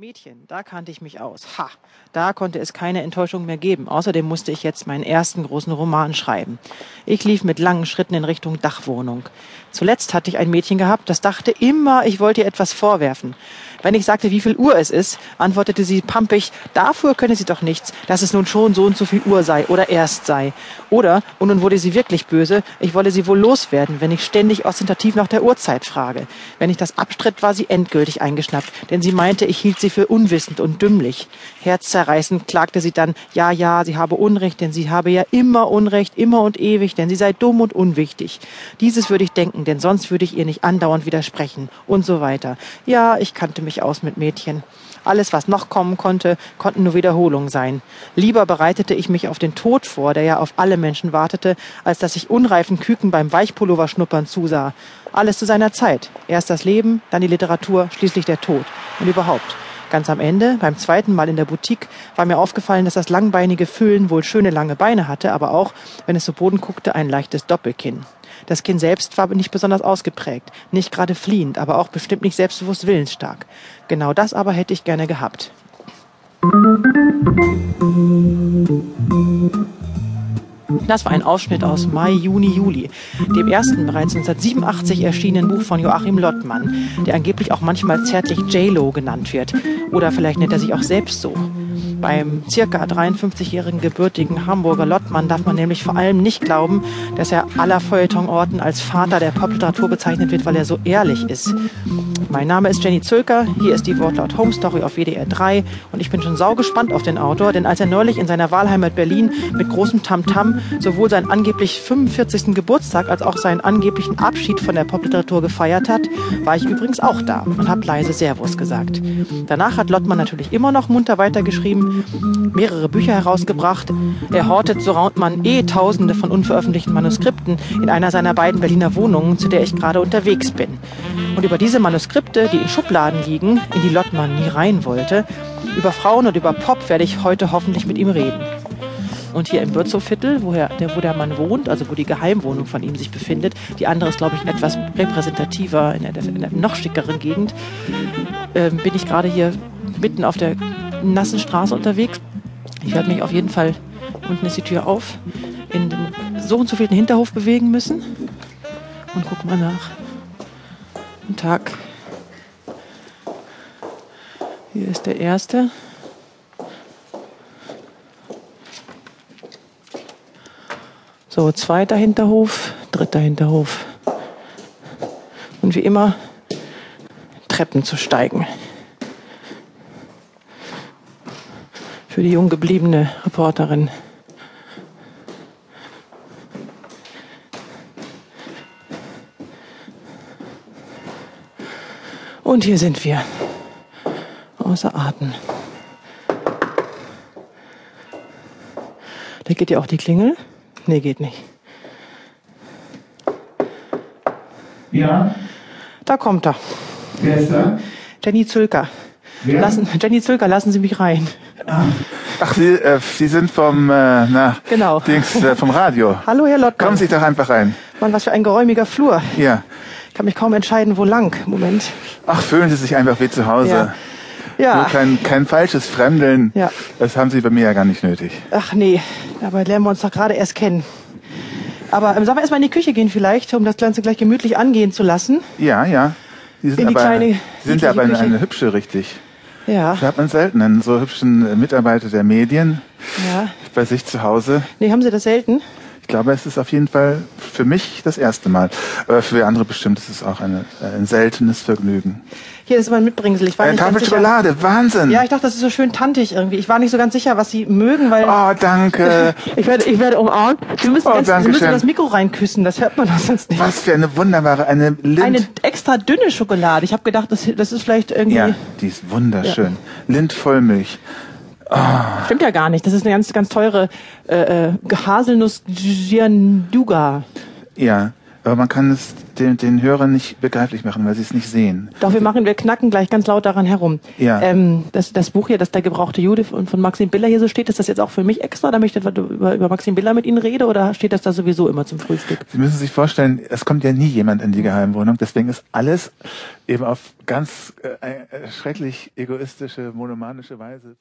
Mädchen, da kannte ich mich aus. Ha, da konnte es keine Enttäuschung mehr geben. Außerdem musste ich jetzt meinen ersten großen Roman schreiben. Ich lief mit langen Schritten in Richtung Dachwohnung. Zuletzt hatte ich ein Mädchen gehabt, das dachte immer, ich wollte ihr etwas vorwerfen. Wenn ich sagte, wie viel Uhr es ist, antwortete sie pampig, dafür könne sie doch nichts, dass es nun schon so und so viel Uhr sei oder erst sei. Oder, und nun wurde sie wirklich böse, ich wolle sie wohl loswerden, wenn ich ständig ostentativ nach der Uhrzeit frage. Wenn ich das abstritt, war sie endgültig eingeschnappt, denn sie meinte, ich hielt sie für unwissend und dümmlich. Herzzerreißend klagte sie dann, ja, ja, sie habe Unrecht, denn sie habe ja immer Unrecht, immer und ewig, denn sie sei dumm und unwichtig. Dieses würde ich denken, denn sonst würde ich ihr nicht andauernd widersprechen und so weiter. Ja, ich kannte mich mich aus mit Mädchen. Alles, was noch kommen konnte, konnten nur Wiederholungen sein. Lieber bereitete ich mich auf den Tod vor, der ja auf alle Menschen wartete, als dass ich unreifen Küken beim Weichpullover schnuppern zusah. Alles zu seiner Zeit. Erst das Leben, dann die Literatur, schließlich der Tod. Und überhaupt. Ganz am Ende, beim zweiten Mal in der Boutique, war mir aufgefallen, dass das langbeinige Füllen wohl schöne lange Beine hatte, aber auch, wenn es zu Boden guckte, ein leichtes Doppelkinn. Das Kind selbst war nicht besonders ausgeprägt, nicht gerade fliehend, aber auch bestimmt nicht selbstbewusst willensstark. Genau das aber hätte ich gerne gehabt. Das war ein Ausschnitt aus Mai, Juni, Juli, dem ersten bereits 1987 erschienenen Buch von Joachim Lottmann, der angeblich auch manchmal zärtlich J-Lo genannt wird. Oder vielleicht nennt er sich auch selbst so. Beim circa 53-jährigen gebürtigen Hamburger Lottmann darf man nämlich vor allem nicht glauben, dass er aller Feuilletonorten als Vater der Popliteratur bezeichnet wird, weil er so ehrlich ist. Mein Name ist Jenny Zölker, hier ist die Wortlaut Home Story auf WDR 3 und ich bin schon saugespannt auf den Autor, denn als er neulich in seiner Wahlheimat Berlin mit großem Tamtam -Tam sowohl seinen angeblich 45. Geburtstag als auch seinen angeblichen Abschied von der Popliteratur gefeiert hat, war ich übrigens auch da und habe leise Servus gesagt. Danach hat Lottmann natürlich immer noch munter weitergeschrieben, mehrere Bücher herausgebracht. Er hortet, so raunt man, eh Tausende von unveröffentlichten Manuskripten in einer seiner beiden Berliner Wohnungen, zu der ich gerade unterwegs bin. Und über diese Manuskripte, die in Schubladen liegen, in die Lottmann nie rein wollte, über Frauen und über Pop werde ich heute hoffentlich mit ihm reden. Und hier im Würzhofviertel, wo, der, wo der Mann wohnt, also wo die Geheimwohnung von ihm sich befindet, die andere ist, glaube ich, etwas repräsentativer in einer, in einer noch schickeren Gegend, äh, bin ich gerade hier mitten auf der nassen Straße unterwegs. Ich werde mich auf jeden Fall, unten ist die Tür auf, in den so und so vielen Hinterhof bewegen müssen. Und guck mal nach. Guten Tag. Hier ist der erste. So, zweiter Hinterhof, dritter Hinterhof. Und wie immer Treppen zu steigen. Für die jung gebliebene Reporterin. Und hier sind wir. Außer Atem. Da geht ja auch die Klingel. Nee, geht nicht. Ja. Da kommt er. Wer ist da? Jenny Zülker. Wer? Lassen, Jenny Zülker, lassen Sie mich rein. Ach, Sie, äh, Sie sind vom, äh, na, Genau. Dings, äh, vom Radio. Hallo, Herr Lottmann. Kommen Sie doch einfach rein. Mann, was für ein geräumiger Flur. Ja. Ich kann mich kaum entscheiden, wo lang. Moment. Ach, fühlen Sie sich einfach wie zu Hause. Ja. Nur kein, kein falsches Fremdeln. Ja. Das haben Sie bei mir ja gar nicht nötig. Ach nee, dabei lernen wir uns doch gerade erst kennen. Aber ähm, sollen wir erstmal in die Küche gehen vielleicht, um das Ganze gleich gemütlich angehen zu lassen? Ja, ja. Sie sind aber, kleine, Sie sind ja aber eine, eine hübsche, richtig. Ja, Da hat man selten einen so hübschen Mitarbeiter der Medien ja. bei sich zu Hause. Nee, haben Sie das selten? Ich glaube, es ist auf jeden Fall für mich das erste Mal. Aber für andere bestimmt ist es auch eine, äh, ein seltenes Vergnügen. Hier ist mein Mitbringsel. Ich war Eine nicht ganz Tafel. Schokolade, Wahnsinn! Ja, ich dachte, das ist so schön tantig irgendwie. Ich war nicht so ganz sicher, was Sie mögen, weil Oh, danke. ich werde, ich werde umarmt. Sie müssen, Oh, ganz, Sie müssen schön. das Mikro reinküssen. Das hört man doch sonst nicht. Was für eine wunderbare, eine Lind. Eine extra dünne Schokolade. Ich habe gedacht, das, das ist vielleicht irgendwie. ja, die ist wunderschön. Lind Vollmilch. Stimmt ja gar nicht. Das ist eine ganz, ganz teure äh, äh, Haselnuss Gianduga. Ja, Aber man kann es den, den Hörern nicht begreiflich machen, weil sie es nicht sehen. Doch, wir machen, wir knacken gleich ganz laut daran herum. Ja. Ähm, das, das Buch hier, das der gebrauchte Jude von, von Maxim Biller hier so steht, ist das jetzt auch für mich extra, damit ich etwa über, über Maxim Biller mit Ihnen rede oder steht das da sowieso immer zum Frühstück? Sie müssen sich vorstellen, es kommt ja nie jemand in die Geheimwohnung, deswegen ist alles eben auf ganz äh, äh, schrecklich egoistische, monomanische Weise.